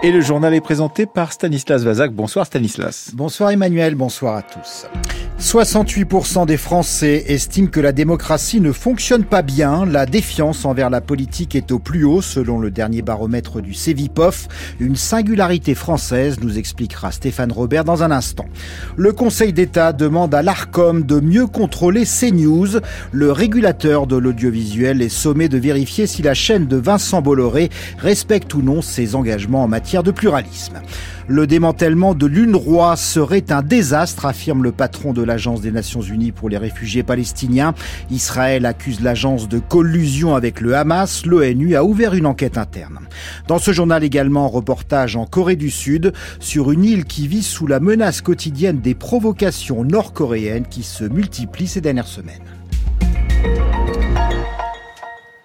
Et le journal est présenté par Stanislas Vazak. Bonsoir Stanislas. Bonsoir Emmanuel, bonsoir à tous. 68% des Français estiment que la démocratie ne fonctionne pas bien. La défiance envers la politique est au plus haut selon le dernier baromètre du Cevipof. Une singularité française, nous expliquera Stéphane Robert dans un instant. Le Conseil d'État demande à l'ARCOM de mieux contrôler CNews. Le régulateur de l'audiovisuel est sommé de vérifier si la chaîne de Vincent Bolloré respecte ou non ses engagements en matière de pluralisme. Le démantèlement de l'UNRWA serait un désastre, affirme le patron de l'Agence des Nations Unies pour les réfugiés palestiniens. Israël accuse l'agence de collusion avec le Hamas. L'ONU a ouvert une enquête interne. Dans ce journal également, reportage en Corée du Sud sur une île qui vit sous la menace quotidienne des provocations nord-coréennes qui se multiplient ces dernières semaines.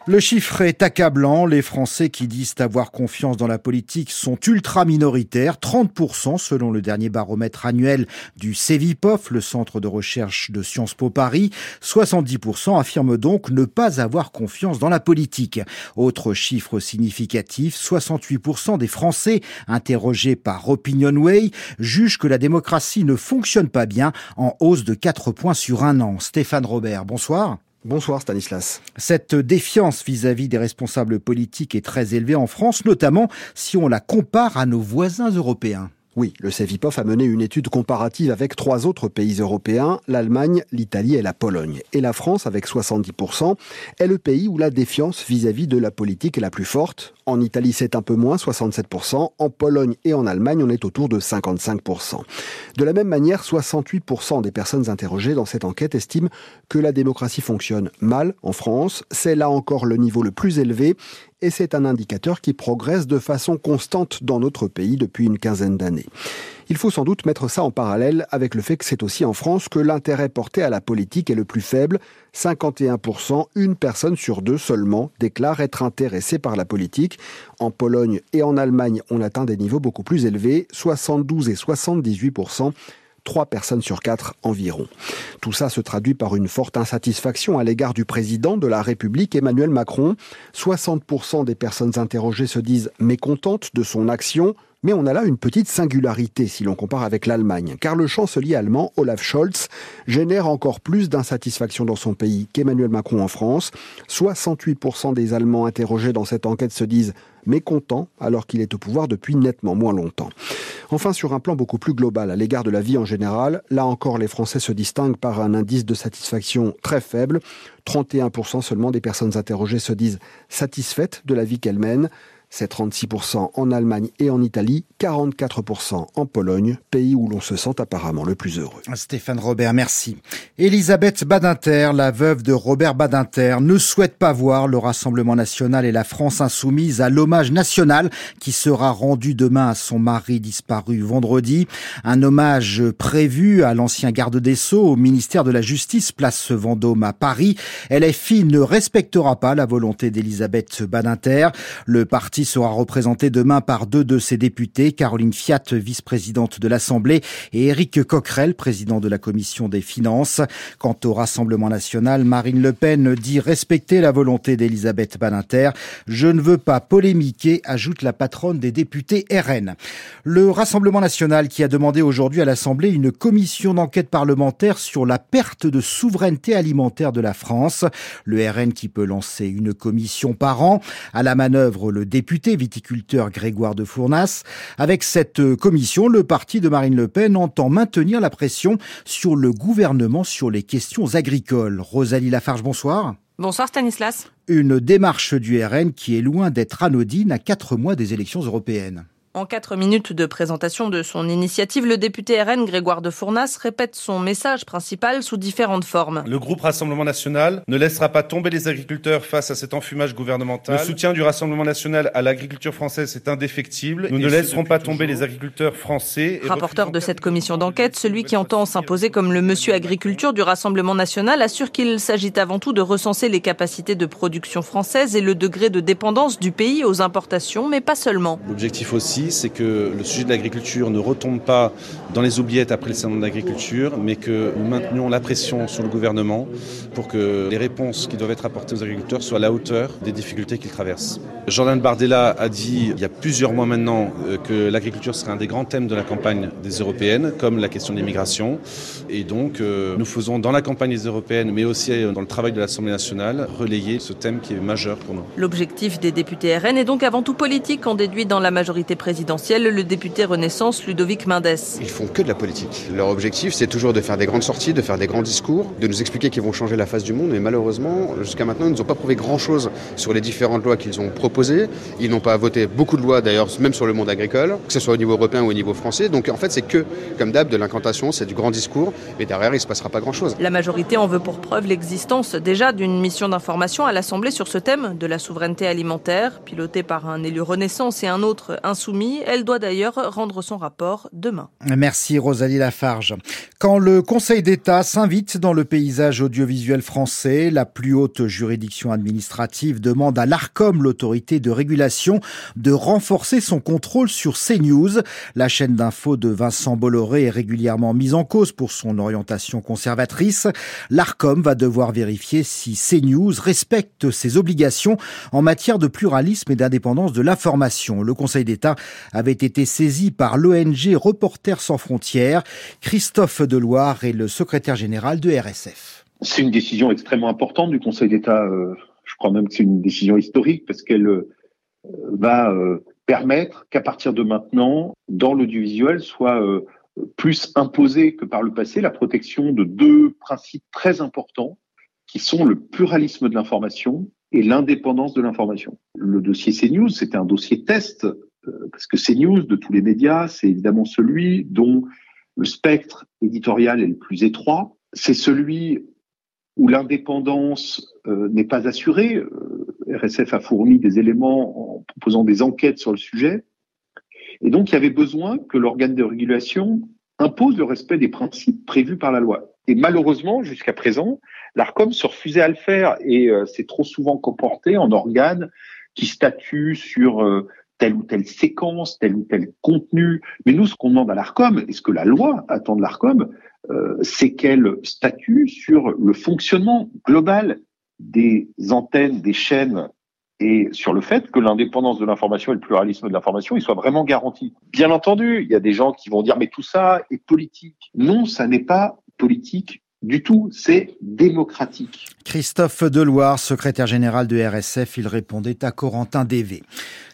Le chiffre est accablant. Les Français qui disent avoir confiance dans la politique sont ultra minoritaires, 30% selon le dernier baromètre annuel du CEVIPOF, le centre de recherche de Sciences Po Paris. 70% affirment donc ne pas avoir confiance dans la politique. Autre chiffre significatif, 68% des Français interrogés par Opinionway jugent que la démocratie ne fonctionne pas bien, en hausse de 4 points sur un an. Stéphane Robert, bonsoir. Bonsoir Stanislas. Cette défiance vis-à-vis des responsables politiques est très élevée en France, notamment si on la compare à nos voisins européens. Oui, le CEVIPOF a mené une étude comparative avec trois autres pays européens, l'Allemagne, l'Italie et la Pologne. Et la France, avec 70%, est le pays où la défiance vis-à-vis de la politique est la plus forte. En Italie, c'est un peu moins, 67%. En Pologne et en Allemagne, on est autour de 55%. De la même manière, 68% des personnes interrogées dans cette enquête estiment que la démocratie fonctionne mal en France. C'est là encore le niveau le plus élevé et c'est un indicateur qui progresse de façon constante dans notre pays depuis une quinzaine d'années. Il faut sans doute mettre ça en parallèle avec le fait que c'est aussi en France que l'intérêt porté à la politique est le plus faible. 51%, une personne sur deux seulement déclare être intéressée par la politique. En Pologne et en Allemagne, on atteint des niveaux beaucoup plus élevés, 72 et 78%. 3 personnes sur 4 environ. Tout ça se traduit par une forte insatisfaction à l'égard du président de la République, Emmanuel Macron. 60% des personnes interrogées se disent mécontentes de son action, mais on a là une petite singularité si l'on compare avec l'Allemagne, car le chancelier allemand Olaf Scholz génère encore plus d'insatisfaction dans son pays qu'Emmanuel Macron en France. 68% des Allemands interrogés dans cette enquête se disent mécontents alors qu'il est au pouvoir depuis nettement moins longtemps. Enfin, sur un plan beaucoup plus global, à l'égard de la vie en général, là encore les Français se distinguent par un indice de satisfaction très faible. 31% seulement des personnes interrogées se disent satisfaites de la vie qu'elles mènent. C'est 36% en Allemagne et en Italie, 44% en Pologne, pays où l'on se sent apparemment le plus heureux. Stéphane Robert, merci. Elisabeth Badinter, la veuve de Robert Badinter, ne souhaite pas voir le Rassemblement national et la France insoumise à l'hommage national qui sera rendu demain à son mari disparu vendredi. Un hommage prévu à l'ancien garde des Sceaux au ministère de la Justice, place Vendôme à Paris. LFI ne respectera pas la volonté d'Elisabeth Badinter. Le parti sera représenté demain par deux de ses députés, Caroline Fiat, vice-présidente de l'Assemblée, et Éric Coquerel, président de la Commission des Finances. Quant au Rassemblement national, Marine Le Pen dit respecter la volonté d'Elisabeth Badinter. Je ne veux pas polémiquer, ajoute la patronne des députés RN. Le Rassemblement national qui a demandé aujourd'hui à l'Assemblée une commission d'enquête parlementaire sur la perte de souveraineté alimentaire de la France. Le RN qui peut lancer une commission par an. À la manœuvre, le député viticulteur Grégoire de Fournas. Avec cette euh, commission, le parti de Marine Le Pen entend maintenir la pression sur le gouvernement sur les questions agricoles. Rosalie Lafarge, bonsoir. Bonsoir Stanislas. Une démarche du RN qui est loin d'être anodine à quatre mois des élections européennes. En quatre minutes de présentation de son initiative, le député RN Grégoire de Fournas répète son message principal sous différentes formes. Le groupe Rassemblement National ne laissera pas tomber les agriculteurs face à cet enfumage gouvernemental. Le soutien du Rassemblement National à l'agriculture française est indéfectible. Nous ne laisserons pas tomber les agriculteurs français. Rapporteur de cette commission d'enquête, celui qui entend s'imposer comme le monsieur agriculture du Rassemblement National assure qu'il s'agit avant tout de recenser les capacités de production française et le degré de dépendance du pays aux importations, mais pas seulement. L'objectif aussi c'est que le sujet de l'agriculture ne retombe pas dans les oubliettes après le salon de l'agriculture, mais que nous maintenions la pression sur le gouvernement pour que les réponses qui doivent être apportées aux agriculteurs soient à la hauteur des difficultés qu'ils traversent. Jordan Bardella a dit il y a plusieurs mois maintenant euh, que l'agriculture serait un des grands thèmes de la campagne des européennes, comme la question de l'immigration. Et donc, euh, nous faisons dans la campagne des européennes, mais aussi euh, dans le travail de l'Assemblée nationale, relayer ce thème qui est majeur pour nous. L'objectif des députés RN est donc avant tout politique, en déduit dans la majorité présidentielle le député Renaissance Ludovic Mendes. Ils font que de la politique. Leur objectif, c'est toujours de faire des grandes sorties, de faire des grands discours, de nous expliquer qu'ils vont changer la face du monde. Mais malheureusement, jusqu'à maintenant, ils n'ont pas prouvé grand-chose sur les différentes lois qu'ils ont proposées. Ils n'ont pas voté beaucoup de lois, d'ailleurs, même sur le monde agricole, que ce soit au niveau européen ou au niveau français. Donc en fait, c'est que, comme d'hab, de l'incantation, c'est du grand discours. Mais derrière, il ne se passera pas grand-chose. La majorité en veut pour preuve l'existence déjà d'une mission d'information à l'Assemblée sur ce thème de la souveraineté alimentaire, pilotée par un élu Renaissance et un autre insoumis. Elle doit d'ailleurs rendre son rapport demain. Merci Rosalie Lafarge. Quand le Conseil d'État s'invite dans le paysage audiovisuel français, la plus haute juridiction administrative demande à l'ARCOM, l'autorité de régulation, de renforcer son contrôle sur CNews. La chaîne d'infos de Vincent Bolloré est régulièrement mise en cause pour son orientation conservatrice. L'ARCOM va devoir vérifier si CNews respecte ses obligations en matière de pluralisme et d'indépendance de l'information. Le Conseil d'État avait été saisi par l'ONG Reporters sans frontières. Christophe Deloire est le secrétaire général de RSF. C'est une décision extrêmement importante du Conseil d'État. Euh, je crois même que c'est une décision historique parce qu'elle euh, va euh, permettre qu'à partir de maintenant, dans l'audiovisuel, soit plus imposée que par le passé la protection de deux principes très importants qui sont le pluralisme de l'information et l'indépendance de l'information. Le dossier CNews, c'était un dossier test, parce que CNews, de tous les médias, c'est évidemment celui dont le spectre éditorial est le plus étroit. C'est celui où l'indépendance euh, n'est pas assurée. Euh, RSF a fourni des éléments en proposant des enquêtes sur le sujet. Et donc, il y avait besoin que l'organe de régulation impose le respect des principes prévus par la loi. Et malheureusement, jusqu'à présent, l'ARCOM se refusait à le faire et euh, s'est trop souvent comporté en organe qui statue sur telle ou telle séquence, tel ou tel contenu. Mais nous, ce qu'on demande à l'ARCOM, et ce que la loi attend de l'ARCOM, euh, c'est qu'elle statue sur le fonctionnement global des antennes, des chaînes, et sur le fait que l'indépendance de l'information et le pluralisme de l'information, ils soient vraiment garantis. Bien entendu, il y a des gens qui vont dire mais tout ça est politique. Non, ça n'est pas politique du tout, c'est démocratique. Christophe Deloire, secrétaire général de RSF, il répondait à Corentin Dévé.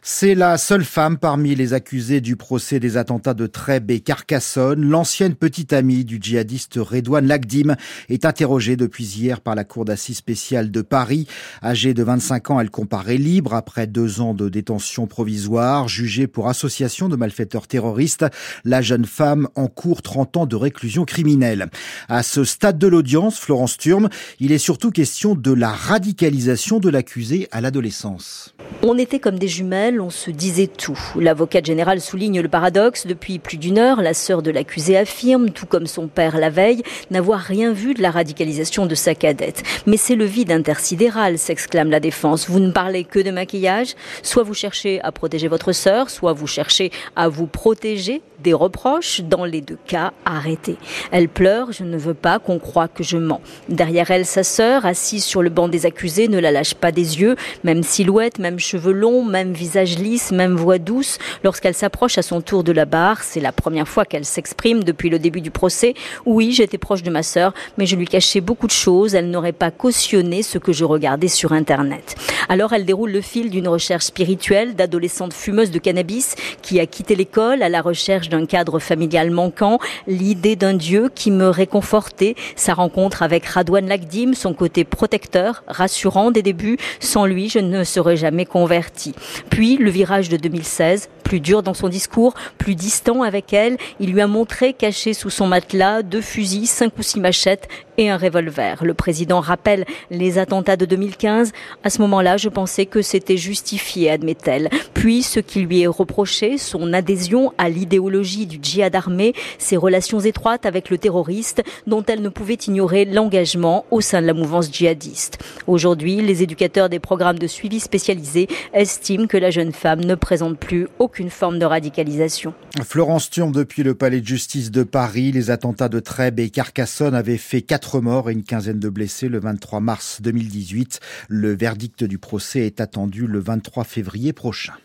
C'est la seule femme parmi les accusés du procès des attentats de Trèbes et Carcassonne. L'ancienne petite amie du djihadiste Redouane Lagdim est interrogée depuis hier par la Cour d'assises spéciale de Paris. Âgée de 25 ans, elle comparaît libre après deux ans de détention provisoire. Jugée pour association de malfaiteurs terroristes, la jeune femme encourt 30 ans de réclusion criminelle. À ce stade de l'audience, Florence Turme, il est surtout question de la radicalisation de l'accusé à l'adolescence. On était comme des jumelles, on se disait tout. L'avocate générale souligne le paradoxe. Depuis plus d'une heure, la sœur de l'accusé affirme, tout comme son père la veille, n'avoir rien vu de la radicalisation de sa cadette. Mais c'est le vide intersidéral, s'exclame la défense. Vous ne parlez que de maquillage. Soit vous cherchez à protéger votre sœur, soit vous cherchez à vous protéger des reproches. Dans les deux cas, arrêtez. Elle pleure, je ne veux pas qu'on croie que je mens. Derrière elle, sa sœur, assise sur le banc des accusés, ne la lâche pas des yeux, même silhouette, même cheveux longs, même visage lisse, même voix douce. Lorsqu'elle s'approche à son tour de la barre, c'est la première fois qu'elle s'exprime depuis le début du procès. Oui, j'étais proche de ma sœur, mais je lui cachais beaucoup de choses. Elle n'aurait pas cautionné ce que je regardais sur Internet. Alors elle déroule le fil d'une recherche spirituelle d'adolescente fumeuse de cannabis qui a quitté l'école à la recherche d'un cadre familial manquant, l'idée d'un Dieu qui me réconfortait, sa rencontre avec Radouane Lagdim, son côté protecteur, rassurant des débuts. Sans lui, je ne serais jamais converti. Puis le virage de 2016, plus dur dans son discours, plus distant avec elle, il lui a montré caché sous son matelas deux fusils, cinq ou six machettes et un revolver. Le président rappelle les attentats de 2015. À ce moment-là, je pensais que c'était justifié, admet-elle. Puis, ce qui lui est reproché, son adhésion à l'idéologie du djihad armé, ses relations étroites avec le terroriste, dont elle ne pouvait ignorer l'engagement au sein de la mouvance djihadiste. Aujourd'hui, les éducateurs des programmes de suivi spécialisés estiment que la jeune femme ne présente plus aucune aucune forme de radicalisation. Florence Thion, depuis le palais de justice de Paris, les attentats de Trèbes et Carcassonne avaient fait quatre morts et une quinzaine de blessés le 23 mars 2018. Le verdict du procès est attendu le 23 février prochain.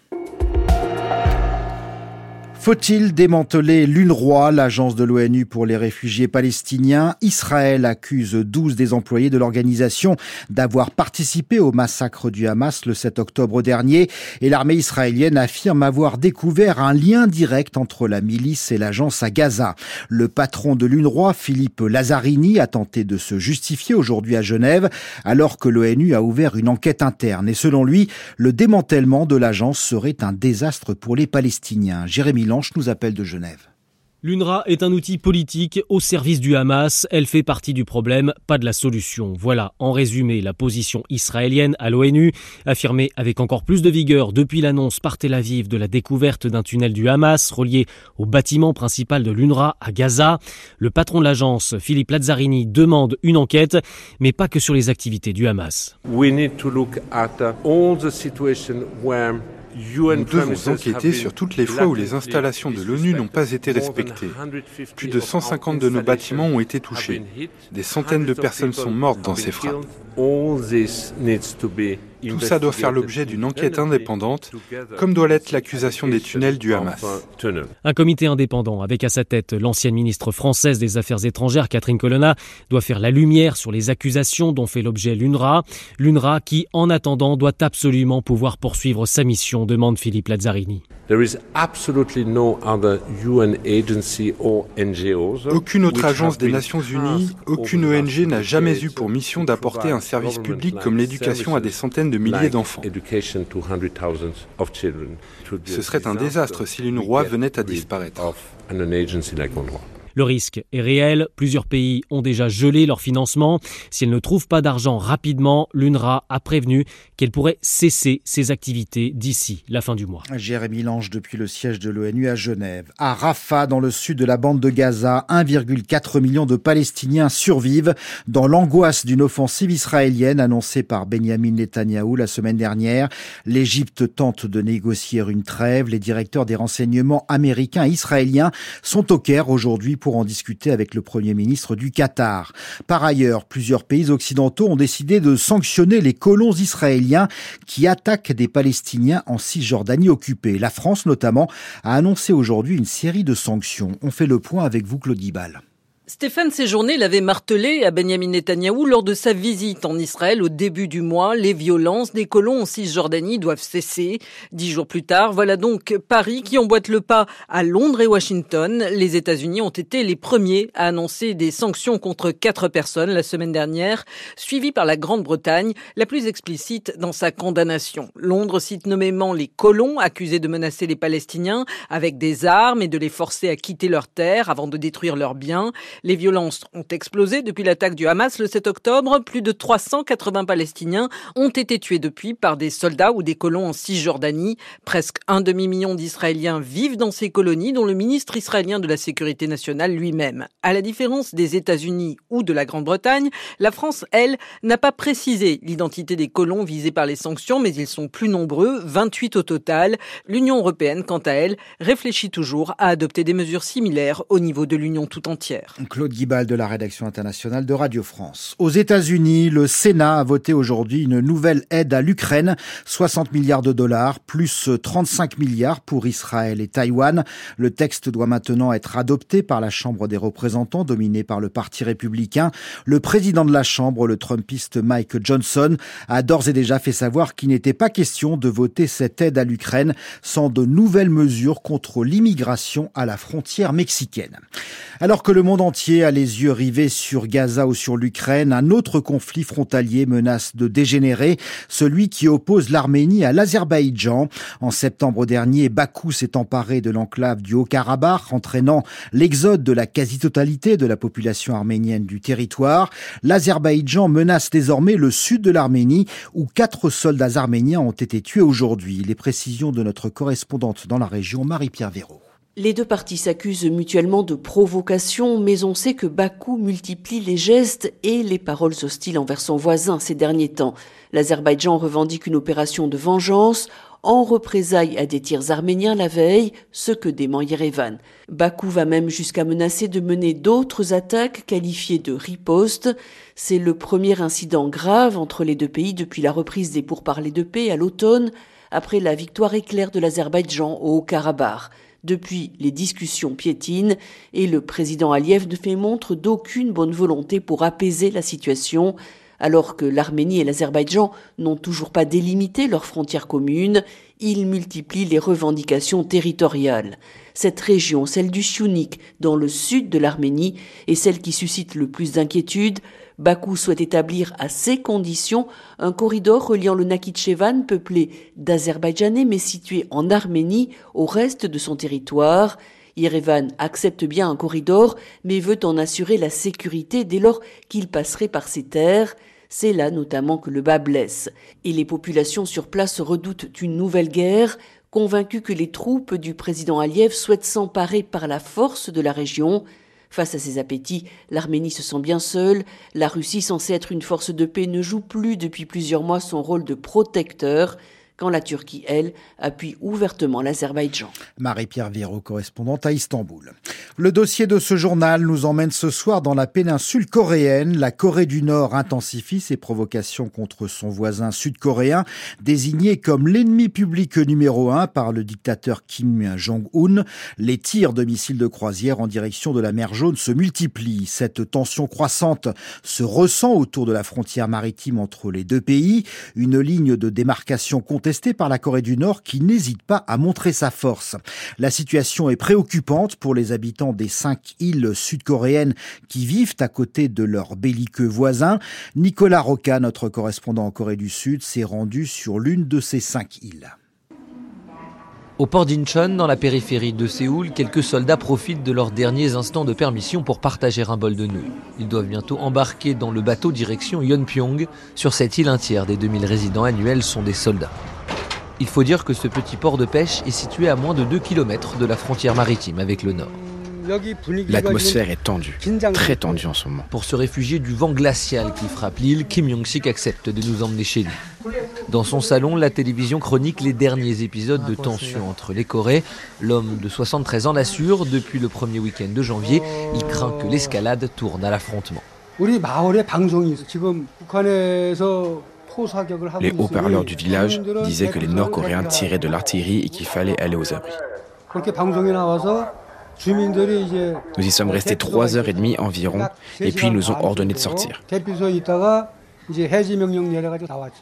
Faut-il démanteler l'UNRWA, l'agence de l'ONU pour les réfugiés palestiniens? Israël accuse 12 des employés de l'organisation d'avoir participé au massacre du Hamas le 7 octobre dernier et l'armée israélienne affirme avoir découvert un lien direct entre la milice et l'agence à Gaza. Le patron de l'UNRWA, Philippe Lazzarini, a tenté de se justifier aujourd'hui à Genève alors que l'ONU a ouvert une enquête interne et selon lui, le démantèlement de l'agence serait un désastre pour les Palestiniens. Nous appelle de Genève. L'UNRWA est un outil politique au service du Hamas. Elle fait partie du problème, pas de la solution. Voilà, en résumé, la position israélienne à l'ONU, affirmée avec encore plus de vigueur depuis l'annonce par Tel Aviv de la découverte d'un tunnel du Hamas relié au bâtiment principal de l'UNRWA à Gaza. Le patron de l'agence, Philippe Lazzarini, demande une enquête, mais pas que sur les activités du Hamas. We need to look at all the where nous devons enquêter sur toutes les fois où les installations de l'ONU n'ont pas été respectées. Plus de 150 de nos bâtiments ont été touchés. Des centaines de personnes sont mortes dans ces frappes. Tout ça doit faire l'objet d'une enquête indépendante, comme doit l'être l'accusation des tunnels du Hamas. Un comité indépendant, avec à sa tête l'ancienne ministre française des Affaires étrangères, Catherine Colonna, doit faire la lumière sur les accusations dont fait l'objet l'UNRWA. L'UNRWA qui, en attendant, doit absolument pouvoir poursuivre sa mission, demande Philippe Lazzarini. Aucune autre agence des Nations Unies, aucune ONG n'a jamais eu pour mission d'apporter un service public comme l'éducation à des centaines de milliers d'enfants. Ce serait un désastre si l'UNRWA venait à disparaître. Le risque est réel. Plusieurs pays ont déjà gelé leur financement. Si elle ne trouve pas d'argent rapidement, l'UNRWA a prévenu qu'elle pourrait cesser ses activités d'ici la fin du mois. Jérémy Lange depuis le siège de l'ONU à Genève. À Rafah, dans le sud de la bande de Gaza, 1,4 million de Palestiniens survivent dans l'angoisse d'une offensive israélienne annoncée par Benjamin Netanyahou la semaine dernière. L'Égypte tente de négocier une trêve. Les directeurs des renseignements américains et israéliens sont au Caire aujourd'hui pour en discuter avec le Premier ministre du Qatar. Par ailleurs, plusieurs pays occidentaux ont décidé de sanctionner les colons israéliens qui attaquent des Palestiniens en Cisjordanie occupée. La France notamment a annoncé aujourd'hui une série de sanctions. On fait le point avec vous, Claude Guibal. Stéphane Séjourné l'avait martelé à Benjamin Netanyahou lors de sa visite en Israël au début du mois. Les violences des colons en Cisjordanie doivent cesser. Dix jours plus tard, voilà donc Paris qui emboîte le pas à Londres et Washington. Les États-Unis ont été les premiers à annoncer des sanctions contre quatre personnes la semaine dernière, suivies par la Grande-Bretagne, la plus explicite dans sa condamnation. Londres cite nommément les colons accusés de menacer les Palestiniens avec des armes et de les forcer à quitter leurs terres avant de détruire leurs biens. Les violences ont explosé depuis l'attaque du Hamas le 7 octobre. Plus de 380 Palestiniens ont été tués depuis par des soldats ou des colons en Cisjordanie. Presque un demi-million d'Israéliens vivent dans ces colonies, dont le ministre israélien de la Sécurité nationale lui-même. À la différence des États-Unis ou de la Grande-Bretagne, la France, elle, n'a pas précisé l'identité des colons visés par les sanctions, mais ils sont plus nombreux, 28 au total. L'Union européenne, quant à elle, réfléchit toujours à adopter des mesures similaires au niveau de l'Union tout entière. Claude Guibal de la rédaction internationale de Radio France. Aux États-Unis, le Sénat a voté aujourd'hui une nouvelle aide à l'Ukraine, 60 milliards de dollars, plus 35 milliards pour Israël et Taïwan. Le texte doit maintenant être adopté par la Chambre des représentants, dominée par le Parti républicain. Le président de la Chambre, le Trumpiste Mike Johnson, a d'ores et déjà fait savoir qu'il n'était pas question de voter cette aide à l'Ukraine sans de nouvelles mesures contre l'immigration à la frontière mexicaine. Alors que le monde a les yeux rivés sur Gaza ou sur l'Ukraine, un autre conflit frontalier menace de dégénérer, celui qui oppose l'Arménie à l'Azerbaïdjan. En septembre dernier, Bakou s'est emparé de l'enclave du Haut-Karabakh, entraînant l'exode de la quasi-totalité de la population arménienne du territoire. L'Azerbaïdjan menace désormais le sud de l'Arménie, où quatre soldats arméniens ont été tués aujourd'hui. Les précisions de notre correspondante dans la région, Marie-Pierre Véraud. Les deux parties s'accusent mutuellement de provocation, mais on sait que Bakou multiplie les gestes et les paroles hostiles envers son voisin ces derniers temps. L'Azerbaïdjan revendique une opération de vengeance. en représailles à des tirs arméniens la veille, ce que dément Yerevan. Bakou va même jusqu'à menacer de mener d'autres attaques qualifiées de riposte. C'est le premier incident grave entre les deux pays depuis la reprise des pourparlers de paix à l'automne, après la victoire éclair de l'Azerbaïdjan au Haut-Karabakh. Depuis, les discussions piétinent et le président Aliyev ne fait montre d'aucune bonne volonté pour apaiser la situation alors que l'Arménie et l'Azerbaïdjan n'ont toujours pas délimité leurs frontières communes, il multiplie les revendications territoriales. Cette région, celle du Siounik, dans le sud de l'Arménie, est celle qui suscite le plus d'inquiétude. Bakou souhaite établir à ces conditions un corridor reliant le Nakhichevan, peuplé d'Azerbaïdjanais mais situé en Arménie, au reste de son territoire. Yerevan accepte bien un corridor, mais veut en assurer la sécurité dès lors qu'il passerait par ses terres. C'est là notamment que le bas blesse, et les populations sur place redoutent une nouvelle guerre, convaincues que les troupes du président Aliyev souhaitent s'emparer par la force de la région. Face à ces appétits, l'Arménie se sent bien seule. La Russie, censée être une force de paix, ne joue plus depuis plusieurs mois son rôle de protecteur quand la Turquie, elle, appuie ouvertement l'Azerbaïdjan. Marie-Pierre Viro, correspondante à Istanbul. Le dossier de ce journal nous emmène ce soir dans la péninsule coréenne. La Corée du Nord intensifie ses provocations contre son voisin sud-coréen, désigné comme l'ennemi public numéro un par le dictateur Kim Jong-un. Les tirs de missiles de croisière en direction de la mer Jaune se multiplient. Cette tension croissante se ressent autour de la frontière maritime entre les deux pays. Une ligne de démarcation contesté par la Corée du Nord qui n'hésite pas à montrer sa force. La situation est préoccupante pour les habitants des cinq îles sud-coréennes qui vivent à côté de leurs belliqueux voisins. Nicolas Roca, notre correspondant en Corée du Sud, s'est rendu sur l'une de ces cinq îles. Au port d'Incheon, dans la périphérie de Séoul, quelques soldats profitent de leurs derniers instants de permission pour partager un bol de nouilles. Ils doivent bientôt embarquer dans le bateau direction Yeonpyong. Sur cette île, un tiers des 2000 résidents annuels sont des soldats. Il faut dire que ce petit port de pêche est situé à moins de 2 km de la frontière maritime avec le nord. L'atmosphère est tendue, très tendue en ce moment. Pour se réfugier du vent glacial qui frappe l'île, Kim Jong-sik accepte de nous emmener chez lui. Dans son salon, la télévision chronique les derniers épisodes de tension entre les Corées. L'homme de 73 ans l'assure, depuis le premier week-end de janvier, il craint que l'escalade tourne à l'affrontement. Les haut-parleurs du village disaient que les Nord-Coréens tiraient de l'artillerie et qu'il fallait aller aux abris. Nous y sommes restés trois heures et demie environ et puis ils nous ont ordonné de sortir.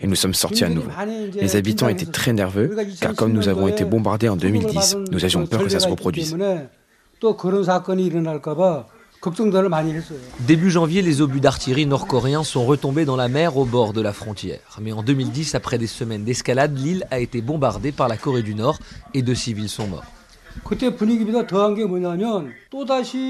Et nous sommes sortis à nouveau. Les habitants étaient très nerveux car comme nous avons été bombardés en 2010, nous avions peur que ça se reproduise. Début janvier, les obus d'artillerie nord-coréens sont retombés dans la mer au bord de la frontière. Mais en 2010, après des semaines d'escalade, l'île a été bombardée par la Corée du Nord et deux civils sont morts.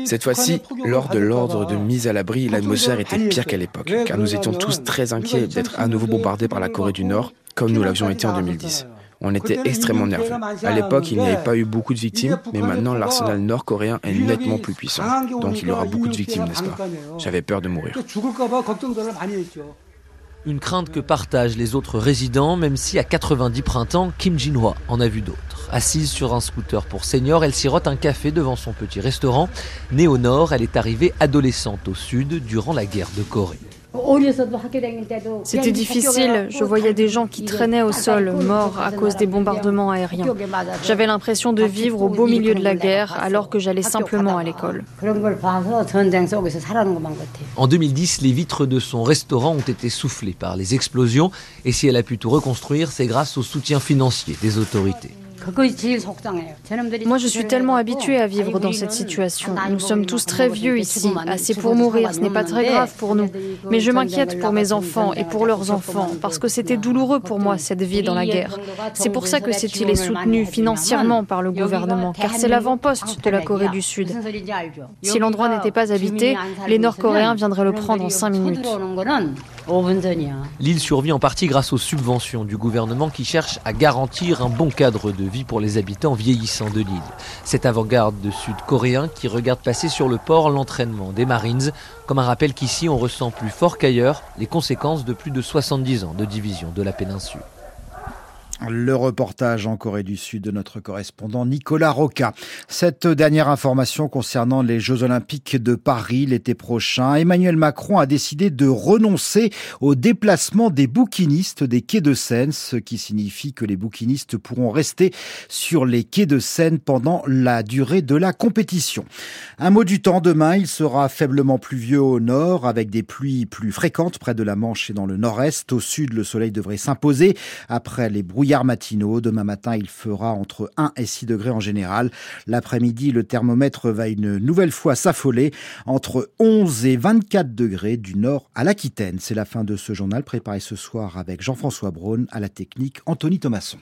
Cette fois-ci, lors de l'ordre de mise à l'abri, l'atmosphère était pire qu'à l'époque, car nous étions tous très inquiets d'être à nouveau bombardés par la Corée du Nord, comme nous l'avions été en 2010 on était extrêmement nerveux. À l'époque, il n'y avait pas eu beaucoup de victimes, mais maintenant l'arsenal nord-coréen est nettement plus puissant. Donc il y aura beaucoup de victimes, n'est-ce pas J'avais peur de mourir. Une crainte que partagent les autres résidents, même si à 90 printemps, Kim Jin-hwa en a vu d'autres. Assise sur un scooter pour seniors, elle sirote un café devant son petit restaurant. Née au nord, elle est arrivée adolescente au sud durant la guerre de Corée. C'était difficile. Je voyais des gens qui traînaient au sol, morts à cause des bombardements aériens. J'avais l'impression de vivre au beau milieu de la guerre alors que j'allais simplement à l'école. En 2010, les vitres de son restaurant ont été soufflées par les explosions et si elle a pu tout reconstruire, c'est grâce au soutien financier des autorités. Moi, je suis tellement habituée à vivre dans cette situation. Nous sommes tous très vieux ici, assez pour mourir. Ce n'est pas très grave pour nous. Mais je m'inquiète pour mes enfants et pour leurs enfants, parce que c'était douloureux pour moi, cette vie dans la guerre. C'est pour ça que cette île est soutenue financièrement par le gouvernement, car c'est l'avant-poste de la Corée du Sud. Si l'endroit n'était pas habité, les Nord-Coréens viendraient le prendre en cinq minutes. L'île survit en partie grâce aux subventions du gouvernement qui cherche à garantir un bon cadre de vie pour les habitants vieillissants de l'île. Cette avant-garde de Sud-Coréens qui regarde passer sur le port l'entraînement des Marines, comme un rappel qu'ici on ressent plus fort qu'ailleurs les conséquences de plus de 70 ans de division de la péninsule. Le reportage en Corée du Sud de notre correspondant Nicolas Roca. Cette dernière information concernant les Jeux Olympiques de Paris l'été prochain, Emmanuel Macron a décidé de renoncer au déplacement des bouquinistes des quais de Seine, ce qui signifie que les bouquinistes pourront rester sur les quais de Seine pendant la durée de la compétition. Un mot du temps demain, il sera faiblement pluvieux au nord avec des pluies plus fréquentes près de la Manche et dans le nord-est. Au sud, le soleil devrait s'imposer après les brouillards matinaux. Demain matin, il fera entre 1 et 6 degrés en général. L'après-midi, le thermomètre va une nouvelle fois s'affoler entre 11 et 24 degrés du nord à l'Aquitaine. C'est la fin de ce journal préparé ce soir avec Jean-François Braun à la technique Anthony Thomasson.